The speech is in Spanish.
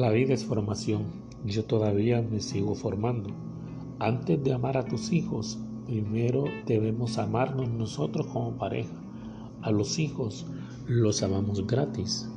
La vida es formación. Yo todavía me sigo formando. Antes de amar a tus hijos, primero debemos amarnos nosotros como pareja. A los hijos los amamos gratis.